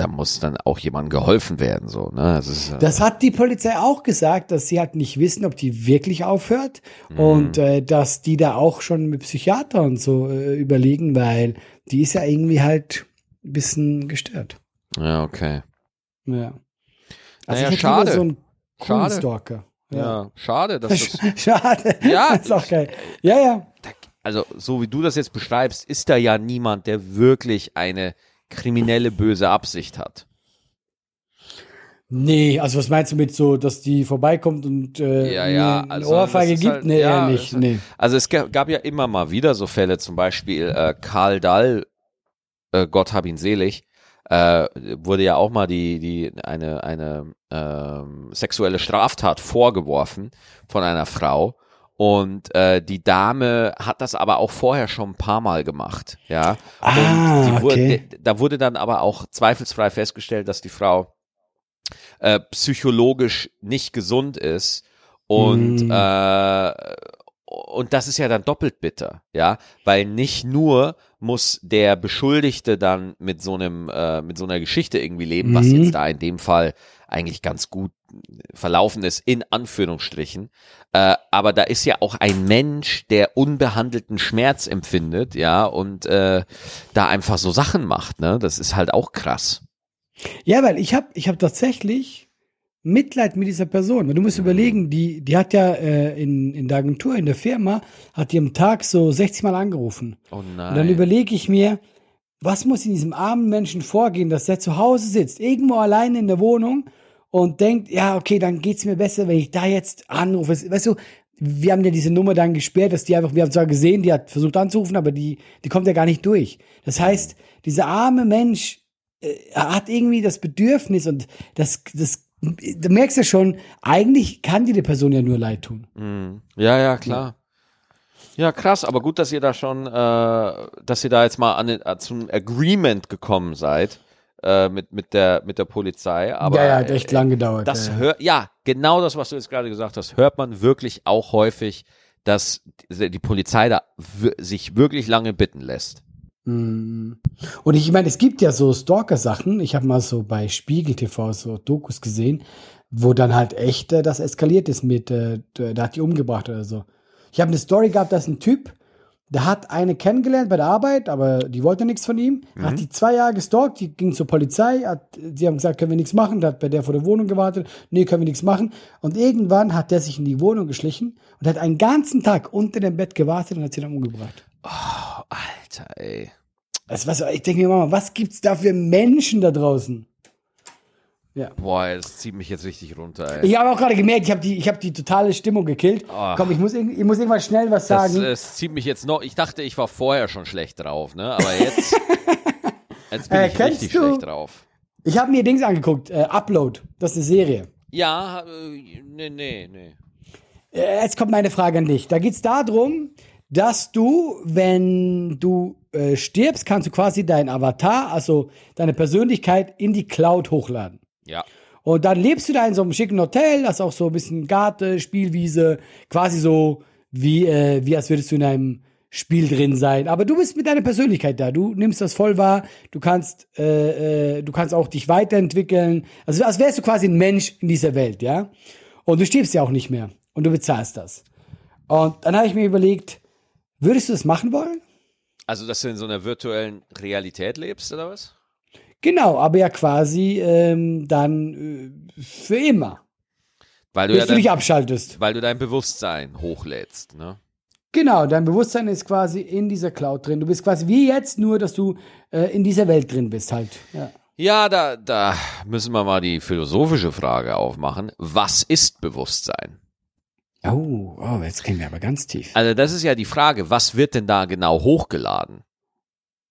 da muss dann auch jemandem geholfen werden, so, ne? Das, ist, äh das hat die Polizei auch gesagt, dass sie halt nicht wissen, ob die wirklich aufhört mhm. und äh, dass die da auch schon mit Psychiater und so äh, überlegen, weil die ist ja irgendwie halt ein bisschen gestört. Ja, okay. Ja. Also naja, schade. so einen schade. Stalker. Ja. ja, schade, dass das Schade. Ja, das ist auch geil. Ja, ja. Also, so wie du das jetzt beschreibst, ist da ja niemand, der wirklich eine kriminelle böse Absicht hat. Nee, also was meinst du mit so, dass die vorbeikommt und äh, ja, ja, eine also Ohrfeige gibt? Halt, nee, ja, nicht. Nee. Also es gab ja immer mal wieder so Fälle, zum Beispiel äh, Karl Dall, äh, Gott hab ihn selig, äh, wurde ja auch mal die, die eine, eine ähm, sexuelle Straftat vorgeworfen von einer Frau und äh, die Dame hat das aber auch vorher schon ein paar Mal gemacht, ja. Ah, und wurde, okay. da wurde dann aber auch zweifelsfrei festgestellt, dass die Frau äh, psychologisch nicht gesund ist und mm. äh, und das ist ja dann doppelt bitter, ja, weil nicht nur muss der Beschuldigte dann mit so einem äh, mit so einer Geschichte irgendwie leben, was mhm. jetzt da in dem Fall eigentlich ganz gut verlaufen ist, in Anführungsstrichen. Äh, aber da ist ja auch ein Mensch, der unbehandelten Schmerz empfindet, ja, und äh, da einfach so Sachen macht, ne? Das ist halt auch krass. Ja, weil ich habe ich hab tatsächlich Mitleid mit dieser Person. Weil du musst überlegen, die, die hat ja äh, in, in der Agentur, in der Firma, hat die am Tag so 60 Mal angerufen. Oh nein. Und dann überlege ich mir, was muss in diesem armen Menschen vorgehen, dass der zu Hause sitzt, irgendwo alleine in der Wohnung und denkt, ja, okay, dann geht's mir besser, wenn ich da jetzt anrufe. Weißt du, wir haben ja diese Nummer dann gesperrt, dass die einfach, wir haben zwar gesehen, die hat versucht anzurufen, aber die, die kommt ja gar nicht durch. Das heißt, dieser arme Mensch äh, hat irgendwie das Bedürfnis und das, das, du merkst ja schon, eigentlich kann dir die Person ja nur leid tun. Mhm. Ja, ja, klar. Ja, krass, aber gut, dass ihr da schon, äh, dass ihr da jetzt mal an, äh, zum Agreement gekommen seid äh, mit, mit, der, mit der Polizei. Aber ja, ja, hat echt lang gedauert. das ja. hör, ja, genau das, was du jetzt gerade gesagt hast, hört man wirklich auch häufig, dass die Polizei da sich wirklich lange bitten lässt. Mm. Und ich meine, es gibt ja so Stalker-Sachen. Ich habe mal so bei Spiegel TV so Dokus gesehen, wo dann halt echt äh, das eskaliert ist mit, äh, der hat die umgebracht oder so. Ich habe eine Story gehabt, dass ein Typ, der hat eine kennengelernt bei der Arbeit, aber die wollte nichts von ihm. Hat die zwei Jahre gestalkt, die ging zur Polizei, hat, die haben gesagt, können wir nichts machen, der hat bei der vor der Wohnung gewartet, nee, können wir nichts machen. Und irgendwann hat der sich in die Wohnung geschlichen und hat einen ganzen Tag unter dem Bett gewartet und hat sie dann umgebracht. Oh, Alter, ey. Also was, ich denke mir mal, was gibt's da für Menschen da draußen? Boah, ey, das zieht mich jetzt richtig runter, ey. Ich habe auch gerade gemerkt, ich habe die, ich habe die totale Stimmung gekillt. Ah. Komm, ich muss, ich muss irgendwann schnell was Das, sagen. das zieht mich jetzt noch. Ich dachte, ich war vorher schon schlecht drauf, ne? Aber jetzt, jetzt bin Äh, ich richtig du- schlecht drauf. ich habe mir Dings angeguckt, äh, Upload, das ist eine Serie. Ja, äh, nee, nee, nee. Äh, Jetzt kommt meine Frage an dich. Da geht's darum, dass du, wenn du äh, stirbst, kannst du quasi dein Avatar, also deine Persönlichkeit, in die Cloud hochladen. Ja. Und dann lebst du da in so einem schicken Hotel, hast auch so ein bisschen Garten, Spielwiese, quasi so wie, äh, wie als würdest du in einem Spiel drin sein. Aber du bist mit deiner Persönlichkeit da. Du nimmst das voll wahr. Du kannst, äh, äh, du kannst auch dich weiterentwickeln. Also als wärst du quasi ein Mensch in dieser Welt, ja. Und du stirbst ja auch nicht mehr. Und du bezahlst das. Und dann habe ich mir überlegt, würdest du das machen wollen? Also, dass du in so einer virtuellen Realität lebst, oder was? Genau, aber ja quasi ähm, dann äh, für immer. Weil du ja du dich dein, abschaltest. weil du dein Bewusstsein hochlädst, ne? Genau, dein Bewusstsein ist quasi in dieser Cloud drin. Du bist quasi wie jetzt, nur dass du äh, in dieser Welt drin bist halt. Ja. Ja, da, da müssen wir mal die philosophische Frage aufmachen. Was ist Bewusstsein? Oh, oh, jetzt gehen wir aber ganz tief. Also, das ist ja die Frage, was wird denn da genau hochgeladen?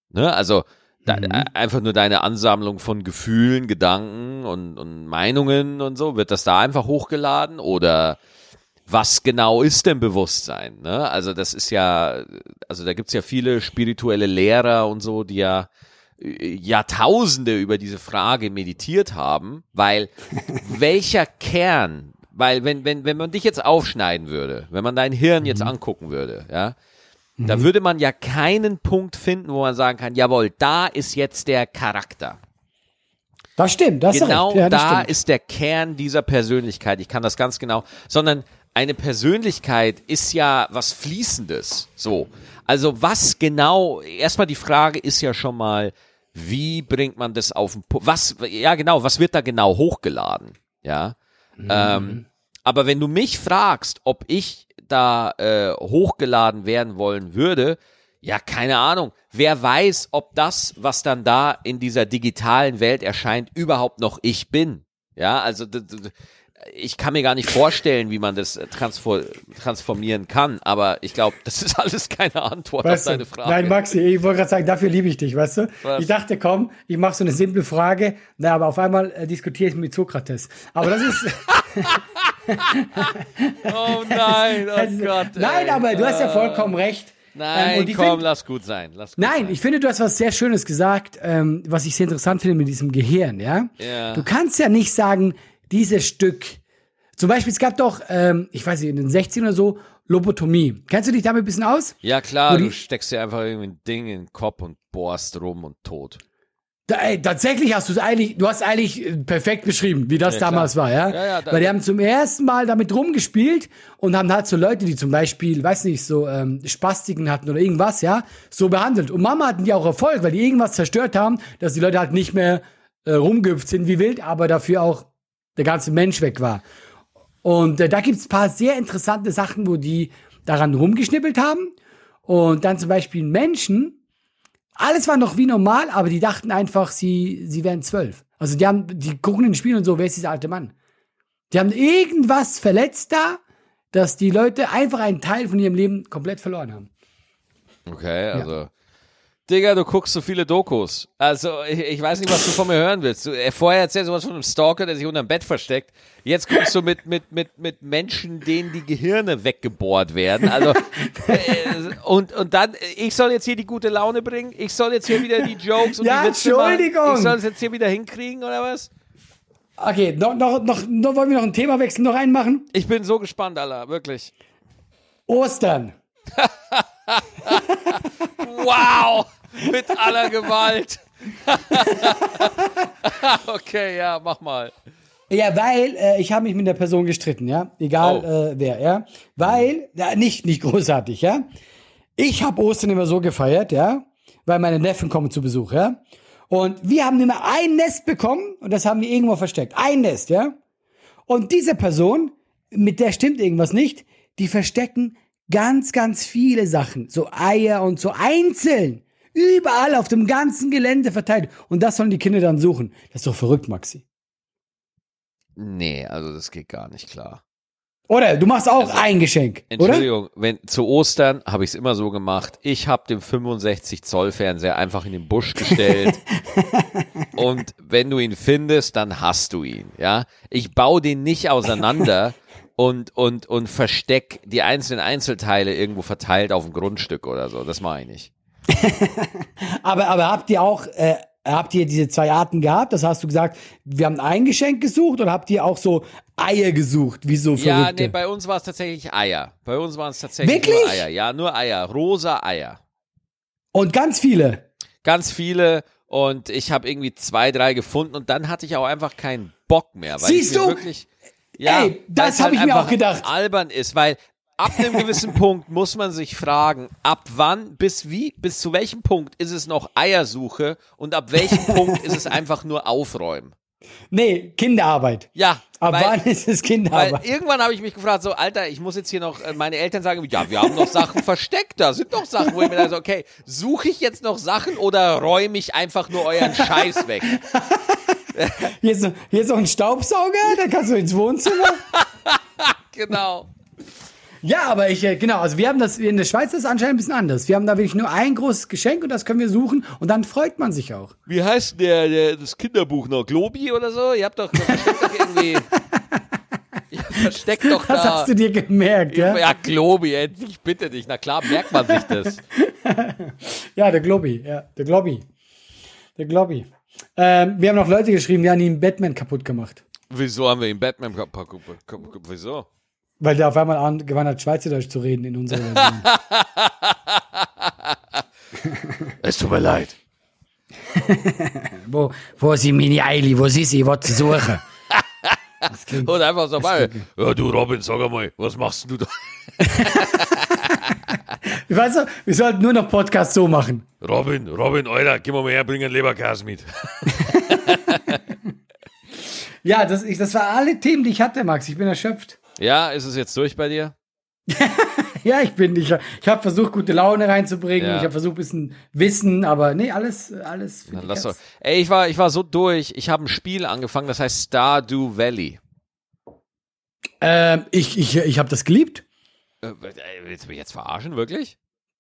Ne? Also, da, Mhm. äh, einfach nur deine Ansammlung von Gefühlen, Gedanken und, und Meinungen und so, wird das da einfach hochgeladen oder was genau ist denn Bewusstsein? Ne? Also das ist ja, also da gibt's ja viele spirituelle Lehrer und so, die ja äh, Jahrtausende über diese Frage meditiert haben, weil welcher Kern, weil wenn, wenn, wenn man dich jetzt aufschneiden würde, wenn man dein Hirn jetzt angucken würde, ja, da würde man ja keinen Punkt finden, wo man sagen kann, jawohl, da ist jetzt der Charakter. Das stimmt, das Genau ist recht. Ja, das da stimmt. ist der Kern dieser Persönlichkeit. Ich kann das ganz genau, sondern eine Persönlichkeit ist ja was Fließendes. So. Also was genau, erstmal die Frage ist ja schon mal, wie bringt man das auf den Punkt? Was, ja genau, was wird da genau hochgeladen? Ja. Ähm, aber wenn du mich fragst, ob ich da äh, hochgeladen werden wollen würde, ja, keine Ahnung. Wer weiß, ob das, was dann da in dieser digitalen Welt erscheint, überhaupt noch ich bin. Ja, also ich kann mir gar nicht vorstellen, wie man das äh, transfor transformieren kann, aber ich glaube, das ist alles keine Antwort Weißt auf deine Frage. Nein, Maxi, ich wollte gerade sagen, dafür liebe ich dich, weißt du? Was? Ich dachte, komm, ich mache so eine simple Frage, na, aber auf einmal äh, diskutiere ich mit Sokrates. Aber das ist, oh nein, oh Gott. nein, ey. aber du hast ja Äh, vollkommen recht. Nein, Ähm, und ich komm, find- lass gut sein. Lass gut Nein, sein. ich finde, du hast was sehr Schönes gesagt, ähm, was ich sehr interessant finde mit diesem Gehirn, ja? Ja. Du kannst ja nicht sagen, dieses Stück. Zum Beispiel, es gab doch, ähm, ich weiß nicht, in den 60 oder so, Lobotomie. Kennst du dich damit ein bisschen aus? Ja klar, die- du steckst dir einfach irgendwie ein Ding in den Kopf und bohrst rum und tot. Da, ey, tatsächlich hast du es eigentlich, du hast eigentlich äh, perfekt beschrieben, wie das Ja, klar. damals war, ja? Ja, ja, da- Weil die haben zum ersten Mal damit rumgespielt und haben halt so Leute, die zum Beispiel, weiß nicht, so ähm, Spastiken hatten oder irgendwas, ja, so behandelt. Und Mama hatten die auch Erfolg, weil die irgendwas zerstört haben, dass die Leute halt nicht mehr äh, rumgehüpft sind wie wild, aber dafür auch der ganze Mensch weg war. Und äh, da gibt's ein paar sehr interessante Sachen, wo die daran rumgeschnippelt haben. Und dann zum Beispiel Menschen, alles war noch wie normal, aber die dachten einfach, sie, sie wären zwölf. Also die haben, die gucken in den Spielen und so, wer ist dieser alte Mann? Die haben irgendwas verletzt da, dass die Leute einfach einen Teil von ihrem Leben komplett verloren haben. Okay, also. Ja. Digga, du guckst so viele Dokus. Also, ich, ich, weiß nicht, was du von mir hören willst. Du, äh, vorher erzählst du was von einem Stalker, der sich unter dem Bett versteckt. Jetzt guckst du mit, mit, mit, mit Menschen, denen die Gehirne weggebohrt werden. Also, äh, und, und dann, ich soll jetzt hier die gute Laune bringen? Ich soll jetzt hier wieder die Jokes und ja, die Witze Entschuldigung. Machen. Ich soll es jetzt hier wieder hinkriegen, oder was? Okay, noch, noch, noch, noch wollen wir noch ein Themawechsel noch einmachen? Ich bin so gespannt, Alter, wirklich. Ostern. wow! Mit aller Gewalt. okay, ja, mach mal. Ja, weil äh, ich habe mich mit der Person gestritten, ja, egal oh. äh, wer, ja, weil ja, nicht nicht großartig, ja. Ich habe Ostern immer so gefeiert, ja, weil meine Neffen kommen zu Besuch, ja. Und wir haben immer ein Nest bekommen und das haben wir irgendwo versteckt, ein Nest, ja. Und diese Person, mit der stimmt irgendwas nicht, die verstecken ganz, ganz viele Sachen, so Eier und so einzeln. Überall auf dem ganzen Gelände verteilt. Und das sollen die Kinder dann suchen. Das ist doch verrückt, Maxi. Nee, also das geht gar nicht klar. Oder du machst auch also, ein Geschenk. Entschuldigung, oder? wenn zu Ostern habe ich es immer so gemacht. Ich habe den 65 Zoll Fernseher einfach in den Busch gestellt. und wenn du ihn findest, dann hast du ihn. Ja, ich baue den nicht auseinander und und und versteck die einzelnen Einzelteile irgendwo verteilt auf dem Grundstück oder so. Das mache ich nicht. aber, aber habt ihr auch, äh, habt ihr diese zwei Arten gehabt? Das hast du gesagt, wir haben ein Geschenk gesucht oder habt ihr auch so Eier gesucht, wie so Verrückte? Ja, nee, bei uns war es tatsächlich Eier. Bei uns waren es tatsächlich Wirklich? nur Eier. Ja, nur Eier. Rosa Eier. Und ganz viele? Ganz viele. Und ich habe irgendwie zwei, drei gefunden und dann hatte ich auch einfach keinen Bock mehr. Siehst du? Wirklich, ja, Ey, das habe halt ich mir auch gedacht. albern ist, weil ab einem gewissen Punkt muss man sich fragen, ab wann, bis wie, bis zu welchem Punkt ist es noch Eiersuche und ab welchem Punkt ist es einfach nur Aufräumen? Nee, Kinderarbeit. Ja. Ab weil, wann ist es Kinderarbeit? Weil irgendwann habe ich mich gefragt, so, Alter, ich muss jetzt hier noch, äh, meine Eltern sagen, ja, wir haben noch Sachen versteckt, da sind noch Sachen, wo ich mir dann so, okay, suche ich jetzt noch Sachen oder räume ich einfach nur euren Scheiß weg? hier, ist, hier ist noch ein Staubsauger, dann kannst du ins Wohnzimmer. genau. Ja, aber ich, äh, genau, also wir haben das, in der Schweiz ist anscheinend ein bisschen anders. Wir haben da wirklich nur ein großes Geschenk und das können wir suchen und dann freut man sich auch. Wie heißt der, der das Kinderbuch noch? Globi oder so? Ihr habt doch, versteckt doch irgendwie. Ihr versteckt doch da. Das hast du dir gemerkt, ja? Ja, Globi, ich bitte dich. Na klar, merkt man sich das. ja, der Globi, ja, der Globi. Der Globi. Ähm, wir haben noch Leute geschrieben, wir haben ihn Batman kaputt gemacht. Wieso haben wir ihn Batman kaputt gemacht? Wieso? Weil der auf einmal angefangen hat, Schweizerdeutsch zu reden in unserer Version. es tut mir leid. wo, wo ist die Mini Eili? Wo ist sie? Was zu suchen? Und einfach so mal, ja, du Robin, sag mal, was machst du da? weißt du, wir sollten nur noch Podcast so machen. Robin, Robin, Alter, gib mal her, bring einen Leberkäse mit. ja, das, ich, das waren alle Themen, die ich hatte, Max. Ich bin erschöpft. Ja, ist es jetzt durch bei dir? ja, ich bin, ich, ich habe versucht, gute Laune reinzubringen. Ja. Ich habe versucht, ein bisschen Wissen, aber nee, alles, alles. Dann lass doch. Ey, ich war, ich war so durch. Ich habe ein Spiel angefangen, das heißt Stardew Valley. Ähm, ich, ich, ich habe das geliebt. Äh, willst du mich jetzt verarschen, wirklich?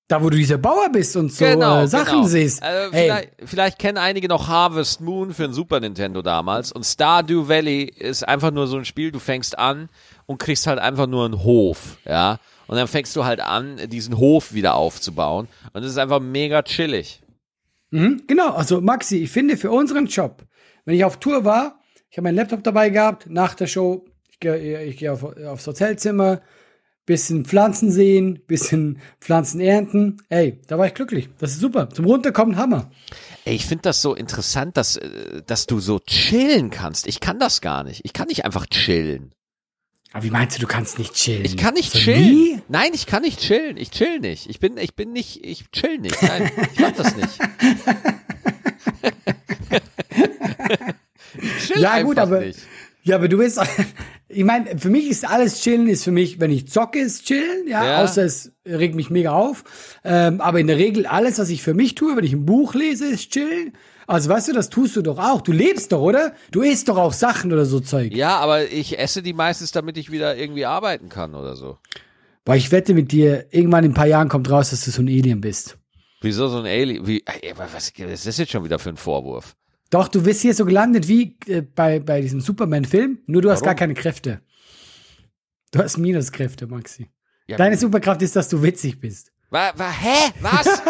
Da, wo du dieser Bauer bist und so genau, äh, Sachen genau. siehst. Also, vielleicht, vielleicht, kennen einige noch Harvest Moon für ein Super Nintendo damals. Und Stardew Valley ist einfach nur so ein Spiel, du fängst an und kriegst halt einfach nur einen Hof, ja. Und dann fängst du halt an, diesen Hof wieder aufzubauen. Und es ist einfach mega chillig. Mhm, genau, also Maxi, ich finde für unseren Job, wenn ich auf Tour war, ich habe meinen Laptop dabei gehabt, nach der Show, ich gehe ich geh auf, aufs Hotelzimmer, bisschen Pflanzen sehen, bisschen Pflanzen ernten. Ey, da war ich glücklich. Das ist super. Zum Runterkommen Hammer. Ey, ich finde das so interessant, dass, äh, dass du so chillen kannst. Ich kann das gar nicht. Ich kann nicht einfach chillen. Aber wie meinst du, du kannst nicht chillen? Ich kann nicht chillen. Wie? Nein, ich kann nicht chillen. Ich chill nicht. Ich bin, ich bin nicht, ich chill nicht. Nein, ich mach das nicht. ich chill ja, gut, aber, nicht. Ja, aber du bist, ich meine, für mich ist alles chillen, ist für mich, wenn ich zocke, ist chillen, ja, ja. außer es regt mich mega auf. Ähm, aber in der Regel alles, was ich für mich tue, wenn ich ein Buch lese, ist chillen. Also weißt du, das tust du doch auch. Du lebst doch, oder? Du isst doch auch Sachen oder so Zeug. Ja, aber ich esse die meistens, damit ich wieder irgendwie arbeiten kann oder so. Boah, ich wette mit dir, irgendwann in ein paar Jahren kommt raus, dass du so ein Alien bist. Wieso so ein Alien? Wie, was ist das jetzt schon wieder für ein Vorwurf? Doch, du bist hier so gelandet wie äh, bei, bei diesem Superman-Film, nur du hast gar keine Kräfte. Du hast Minuskräfte, Maxi. Ja, Deine Superkraft ist, dass du witzig bist. Wa, wa, hä? Was?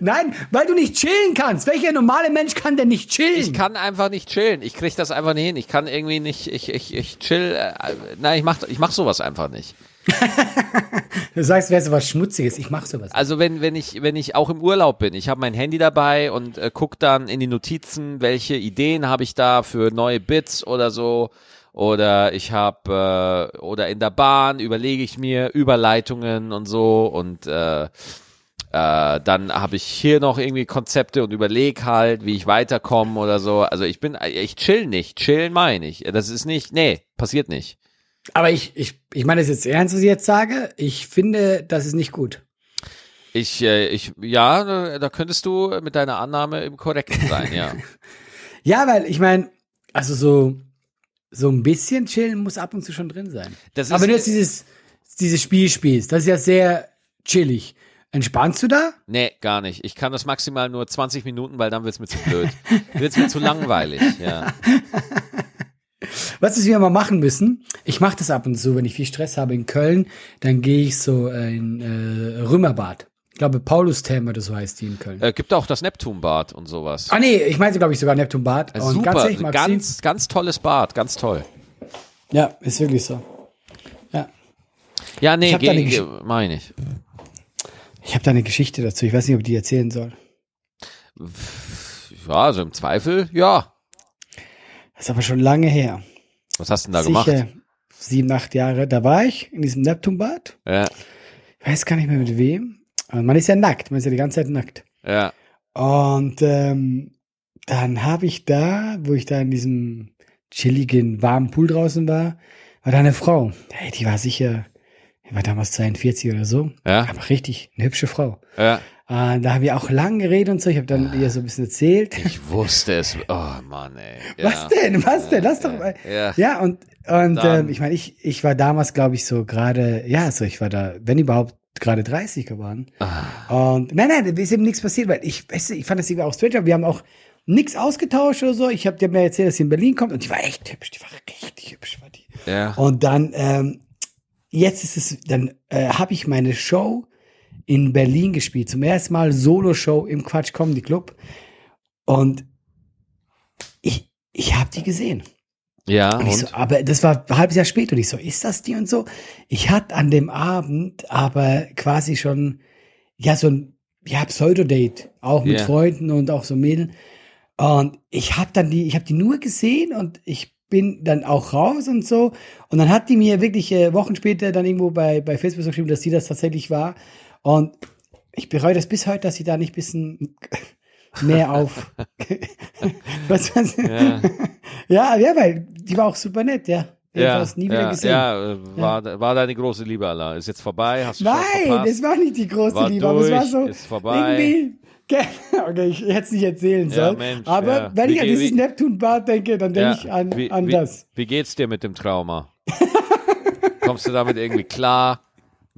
Nein, weil du nicht chillen kannst. Welcher normale Mensch kann denn nicht chillen? Ich kann einfach nicht chillen. Ich krieg das einfach nicht hin. Ich kann irgendwie nicht, ich, ich, ich chill, äh, nein, ich mach, ich mach sowas einfach nicht. du sagst, wäre so was Schmutziges. Ich mache sowas. Also wenn, wenn ich, wenn ich auch im Urlaub bin, ich habe mein Handy dabei und äh, guck dann in die Notizen, welche Ideen habe ich da für neue Bits oder so. Oder ich habe, äh, oder in der Bahn überlege ich mir Überleitungen und so und äh, äh, dann habe ich hier noch irgendwie Konzepte und überlege halt, wie ich weiterkomme oder so. Also ich bin, ich chill nicht. Chillen meine ich. Das ist nicht, nee, passiert nicht. Aber ich, ich, ich meine das jetzt ernst, was ich jetzt sage. Ich finde, das ist nicht gut. Ich, äh, ich, ja, da könntest du mit deiner Annahme im Korrekten sein, ja. ja, weil ich meine, also so, so ein bisschen chillen muss ab und zu schon drin sein. Aber wenn du jetzt dieses, dieses Spiel spielst, das ist ja sehr chillig. Entspannst du da? Nee, gar nicht. Ich kann das maximal nur 20 Minuten, weil dann wird's mir zu blöd. wird's mir zu langweilig, ja. Was ist, wir mal machen müssen? Ich mache das ab und zu, wenn ich viel Stress habe in Köln, dann gehe ich so in äh, Römerbad. Ich glaube, Paulus-Therme oder so heißt die in Köln. Äh, gibt auch das Neptunbad und sowas. Ah nee, ich meinte, glaube ich, sogar Neptunbad. Äh, super, ganz, ehrlich, ganz, ganz tolles Bad, ganz toll. Ja, ist wirklich so. Ja. Ja, nee, meine ich. Ich habe da eine Geschichte dazu. Ich weiß nicht, ob ich die erzählen soll. Ja, also im Zweifel, ja. Das ist aber schon lange her. Was hast du denn da Sicher gemacht? Sieben, acht Jahre. Da war ich in diesem Neptunbad. Ja. Ich weiß gar nicht mehr mit wem. Aber man ist ja nackt. Man ist ja die ganze Zeit nackt. Ja. Und ähm, dann habe ich da, wo ich da in diesem chilligen, warmen Pool draußen war, war da eine Frau. Hey, die war sicher, die war damals 42 oder so. Ja. Aber richtig, eine hübsche Frau. Ja. Äh, da haben wir auch lang geredet und so. Ich habe dann ihr so ein bisschen erzählt. Ich wusste es. Oh Mann, ey. Ja. Was denn? Was denn? Lass doch mal. Ja, ja und, und ähm, ich meine, ich, ich war damals, glaube ich, so gerade, ja, so ich war da, wenn überhaupt, gerade 30 geworden. Ah. Und nein, nein, da ist eben nichts passiert, weil ich, weißt du, ich fand das irgendwie auch strange, aber wir haben auch nichts ausgetauscht oder so. Ich habe dir mir erzählt, dass sie in Berlin kommt und die war echt hübsch, die war richtig hübsch, war die. Ja. Und dann, ähm, jetzt ist es, dann äh, habe ich meine Show in Berlin gespielt. Zum ersten Mal Solo-Show im Quatsch Comedy Club. Und ich, ich habe die gesehen. Ja. Und und? So, aber das war ein halbes Jahr später. Und ich so, ist das die und so? Ich hatte an dem Abend aber quasi schon, ja, so ein ja, Pseudo-Date. Auch mit yeah. Freunden und auch so Mädeln. Und ich habe dann die, ich habe die nur gesehen und ich bin dann auch raus und so. Und dann hat die mir wirklich äh, Wochen später dann irgendwo bei, bei Facebook geschrieben, dass die das tatsächlich war. Und ich bereue das bis heute, dass ich da nicht ein bisschen mehr auf. was, was, ja. ja, ja, weil die war auch super nett, ja. Ja, ja, gesehen. ja, war, ja. war deine große Liebe, Allah. Ist jetzt vorbei? Hast du Nein, das war nicht die große war Liebe, durch, aber es war so ist vorbei. irgendwie. Okay, ich hätte es nicht erzählen sollen. Ja, Mensch, aber ja. wenn wie, ich an dieses Neptunbad denke, dann denke ich an, wie, an wie, das. Wie geht's dir mit dem Trauma? Kommst du damit irgendwie klar?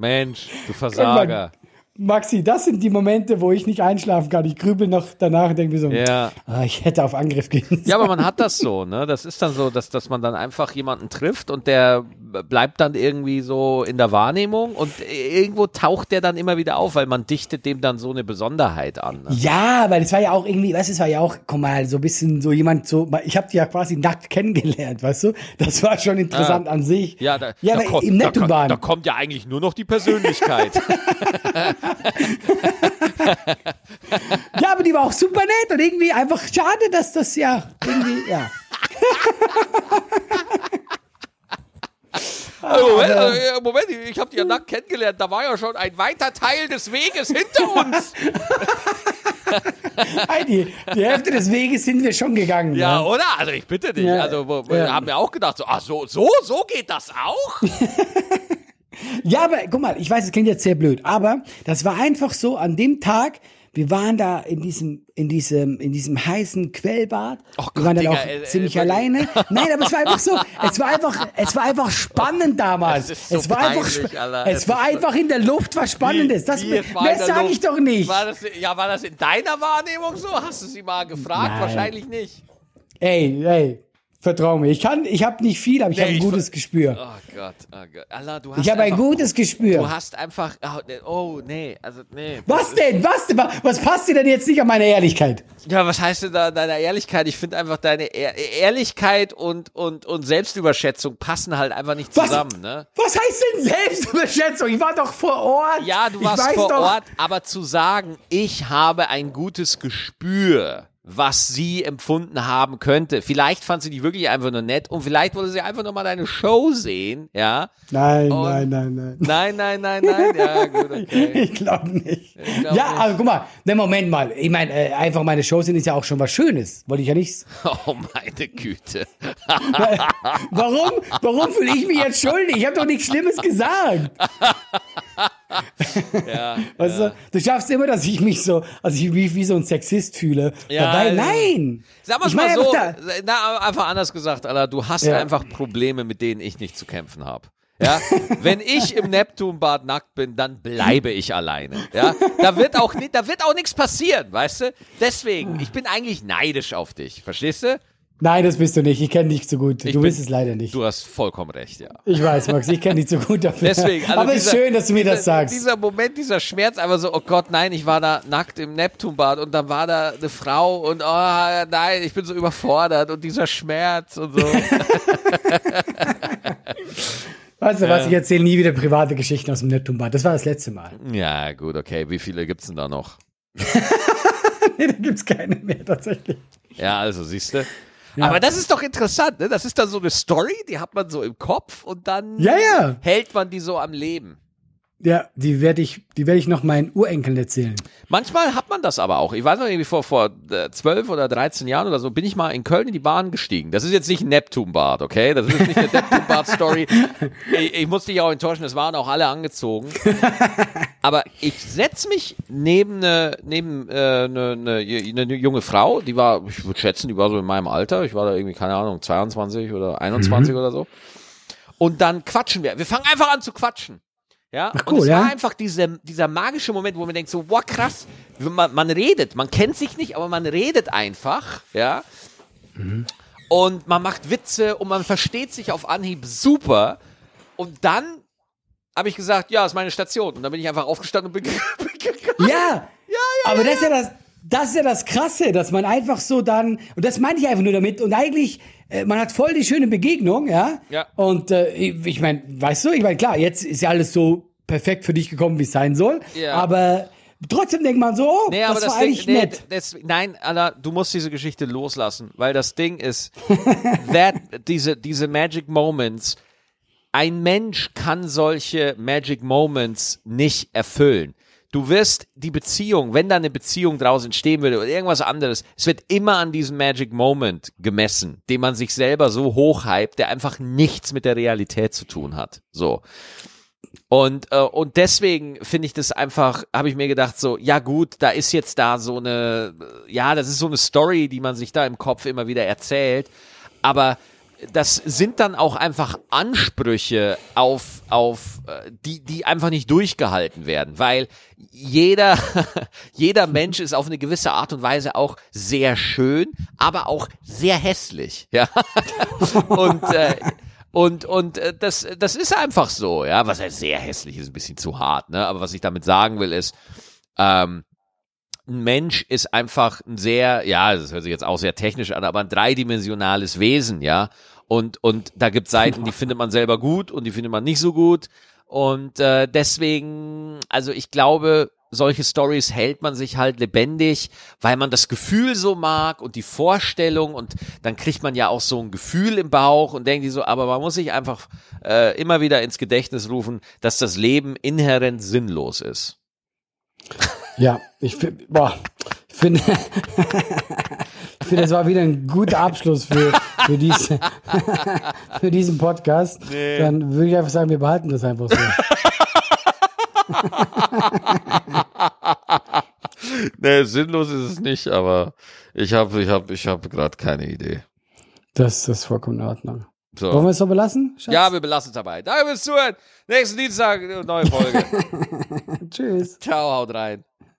Mensch, du Versager. Maxi, das sind die Momente, wo ich nicht einschlafen kann. Ich grübel noch danach und denke mir so, ja. ah, ich hätte auf Angriff gehen sollen. Ja, aber man hat das so, ne? Das ist dann so, dass, dass man dann einfach jemanden trifft und der bleibt dann irgendwie so in der Wahrnehmung und irgendwo taucht der dann immer wieder auf, weil man dichtet dem dann so eine Besonderheit an. Ne? Ja, weil es war ja auch irgendwie, weißt du, es war ja auch, komm mal, so ein bisschen so jemand so, ich habe die ja quasi nackt kennengelernt, weißt du? Das war schon interessant ah. an sich. Ja, da, ja da, kommt, im da, da kommt ja eigentlich nur noch die Persönlichkeit. ja, aber die war auch super nett und irgendwie einfach schade, dass das ja irgendwie, ja. Also, Moment, äh, Moment, ich habe die ja nackt kennengelernt. Da war ja schon ein weiter Teil des Weges hinter uns. die, die Hälfte des Weges sind wir schon gegangen. Ja, ne? oder? Also ich bitte dich. Ja, also wir ja. haben wir auch gedacht, so, ach so, so, so geht das auch? ja, aber guck mal, ich weiß, es klingt jetzt sehr blöd, aber das war einfach so an dem Tag, wir waren da in diesem, in diesem, in diesem heißen Quellbad. Oh Gott, wir waren dann Digga, auch äh, ziemlich äh, alleine. Nein, aber es war einfach so, es war einfach, es war einfach spannend damals. So es war peinlich, einfach, Alter. es, es war einfach in der Luft was Spannendes. Das, mehr sage ich doch nicht. War das, ja, war das in deiner Wahrnehmung so? Hast du sie mal gefragt? Nein. Wahrscheinlich nicht. Ey, ey, Vertrau mir. Ich kann, ich habe nicht viel, aber ich nee, habe ein gutes Gespür. Oh Gott, oh Gott. Allah, du hast ich habe ein gutes Gespür. Du hast einfach, oh nee, also nee. Was denn? Was denn? Was passt dir denn jetzt nicht an meine Ehrlichkeit? Ja, was heißt denn da deine Ehrlichkeit? Ich finde einfach deine Ehr Ehrlichkeit und, und, und Selbstüberschätzung passen halt einfach nicht zusammen, was, ne? Was heißt denn Selbstüberschätzung? Ich war doch vor Ort. Ja, du warst vor doch. Ort, aber zu sagen, ich habe ein gutes Gespür was sie empfunden haben könnte. Vielleicht fand sie dich wirklich einfach nur nett und vielleicht wollte sie einfach nur mal deine Show sehen, ja. Nein, und nein, nein, nein. Nein, nein, nein, nein. Ja, gut, okay. Ich glaube nicht. glaub ja, nicht. aber guck mal, ne Moment mal. Ich meine, äh, einfach meine Show sehen ist ja auch schon was Schönes. Wollte ich ja nicht. Oh, meine Güte. warum? Warum fühle ich mich jetzt schuldig? Ich habe doch nichts Schlimmes gesagt. Ja, weißt ja. Du, du schaffst immer, dass ich mich so, also ich mich wie so ein Sexist fühle. Ja, Dabei, nein. Sag mal, ich mal so, na, einfach anders gesagt, Alter, du hast ja. einfach Probleme, mit denen ich nicht zu kämpfen habe. Ja, wenn ich im Neptunbad nackt bin, dann bleibe ich alleine. Ja, da wird auch da wird auch nichts passieren, weißt du? Deswegen, ich bin eigentlich neidisch auf dich, verstehst du? Nein, das bist du nicht. Ich kenne dich zu gut. Ich du bist es leider nicht. Du hast vollkommen recht, ja. Ich weiß, Max, ich kenne dich zu gut dafür. Deswegen, also Aber es ist schön, dass du mir das sagst. Dieser Moment, dieser Schmerz, einfach so, oh Gott, nein, ich war da nackt im Neptunbad und dann war da eine Frau und oh nein, ich bin so überfordert und dieser Schmerz und so. Weißt du was, ich erzähle nie wieder private Geschichten aus dem Neptunbad. Das war das letzte Mal. Ja, gut, okay. Wie viele gibt's denn da noch? nee, da gibt's keine mehr tatsächlich. Ja, also siehst du. Ja. Aber das ist doch interessant, ne? Das ist dann so eine Story, die hat man so im Kopf und dann ja, ja. hält man die so am Leben. Ja, die werde ich, die werde ich noch meinen Urenkeln erzählen. Manchmal hat man das aber auch. Ich weiß noch irgendwie vor, vor äh, zwölf oder 13 Jahren oder so bin ich mal in Köln in die Bahn gestiegen. Das ist jetzt nicht Neptunbad, okay? Das ist nicht eine Neptunbad-Story. Ich, ich muss dich auch enttäuschen, es waren auch alle angezogen. Aber ich setz mich neben eine, neben, äh, eine, eine, eine junge Frau, die war, ich würde schätzen, die war so in meinem Alter. Ich war da irgendwie, keine Ahnung, 22 oder 21 mhm. oder so. Und dann quatschen wir. Wir fangen einfach an zu quatschen. Ja, Ach, cool, und es ja? war einfach diese, dieser magische Moment, wo man denkt so, wow, krass, man, man redet, man kennt sich nicht, aber man redet einfach, ja. Mhm. Und man macht Witze und man versteht sich auf Anhieb super. Und dann habe ich gesagt, ja, ist meine Station. Und dann bin ich einfach aufgestanden und bin, bin gegangen. Ja, ja, ja. Aber ja, das ist ja das, das ist ja das Krasse, dass man einfach so dann, und das meine ich einfach nur damit, und eigentlich, äh, man hat voll die schöne Begegnung, ja. Ja. Und äh, ich, ich meine, weißt du, ich meine, klar, jetzt ist ja alles so perfekt für dich gekommen, wie es sein soll. Ja. Aber trotzdem denkt man so, oh, nee, das, das war Ding, eigentlich nee, nett. Das, nein, Anna, du musst diese Geschichte loslassen, weil das Ding ist, that, diese, diese Magic Moments, ein Mensch kann solche Magic Moments nicht erfüllen du wirst die Beziehung, wenn da eine Beziehung draus entstehen würde oder irgendwas anderes, es wird immer an diesem Magic Moment gemessen, den man sich selber so hochhypt, der einfach nichts mit der Realität zu tun hat. So. Und, äh, und deswegen finde ich das einfach, habe ich mir gedacht, so, ja gut, da ist jetzt da so eine, ja, das ist so eine Story, die man sich da im Kopf immer wieder erzählt. Aber das sind dann auch einfach Ansprüche auf, auf äh, die, die einfach nicht durchgehalten werden, weil jeder, jeder Mensch ist auf eine gewisse Art und Weise auch sehr schön, aber auch sehr hässlich, ja. Und, äh, und, und äh, das, das ist einfach so, ja. Was heißt sehr hässlich ist ein bisschen zu hart, ne? Aber was ich damit sagen will, ist, ähm, ein Mensch ist einfach ein sehr, ja, das hört sich jetzt auch sehr technisch an, aber ein dreidimensionales Wesen, ja. Und, und da gibt Seiten, die findet man selber gut und die findet man nicht so gut. Und äh, deswegen, also ich glaube, solche Stories hält man sich halt lebendig, weil man das Gefühl so mag und die Vorstellung und dann kriegt man ja auch so ein Gefühl im Bauch und denkt die so, aber man muss sich einfach äh, immer wieder ins Gedächtnis rufen, dass das Leben inhärent sinnlos ist. Ja, ich, boah, finde, ich finde, das war wieder ein guter Abschluss für, für, diese, für diesen Podcast. Nee. Dann würde ich einfach sagen, wir behalten das einfach so. nee, sinnlos ist es nicht, aber ich habe ich hab, ich hab gerade keine Idee. Das, das ist vollkommen in Ordnung. So. Wollen wir es so belassen? Schatz? Ja, wir belassen es dabei. Danke fürs Zuhören. Nächsten Dienstag, neue Folge. Tschüss. Ciao, haut rein.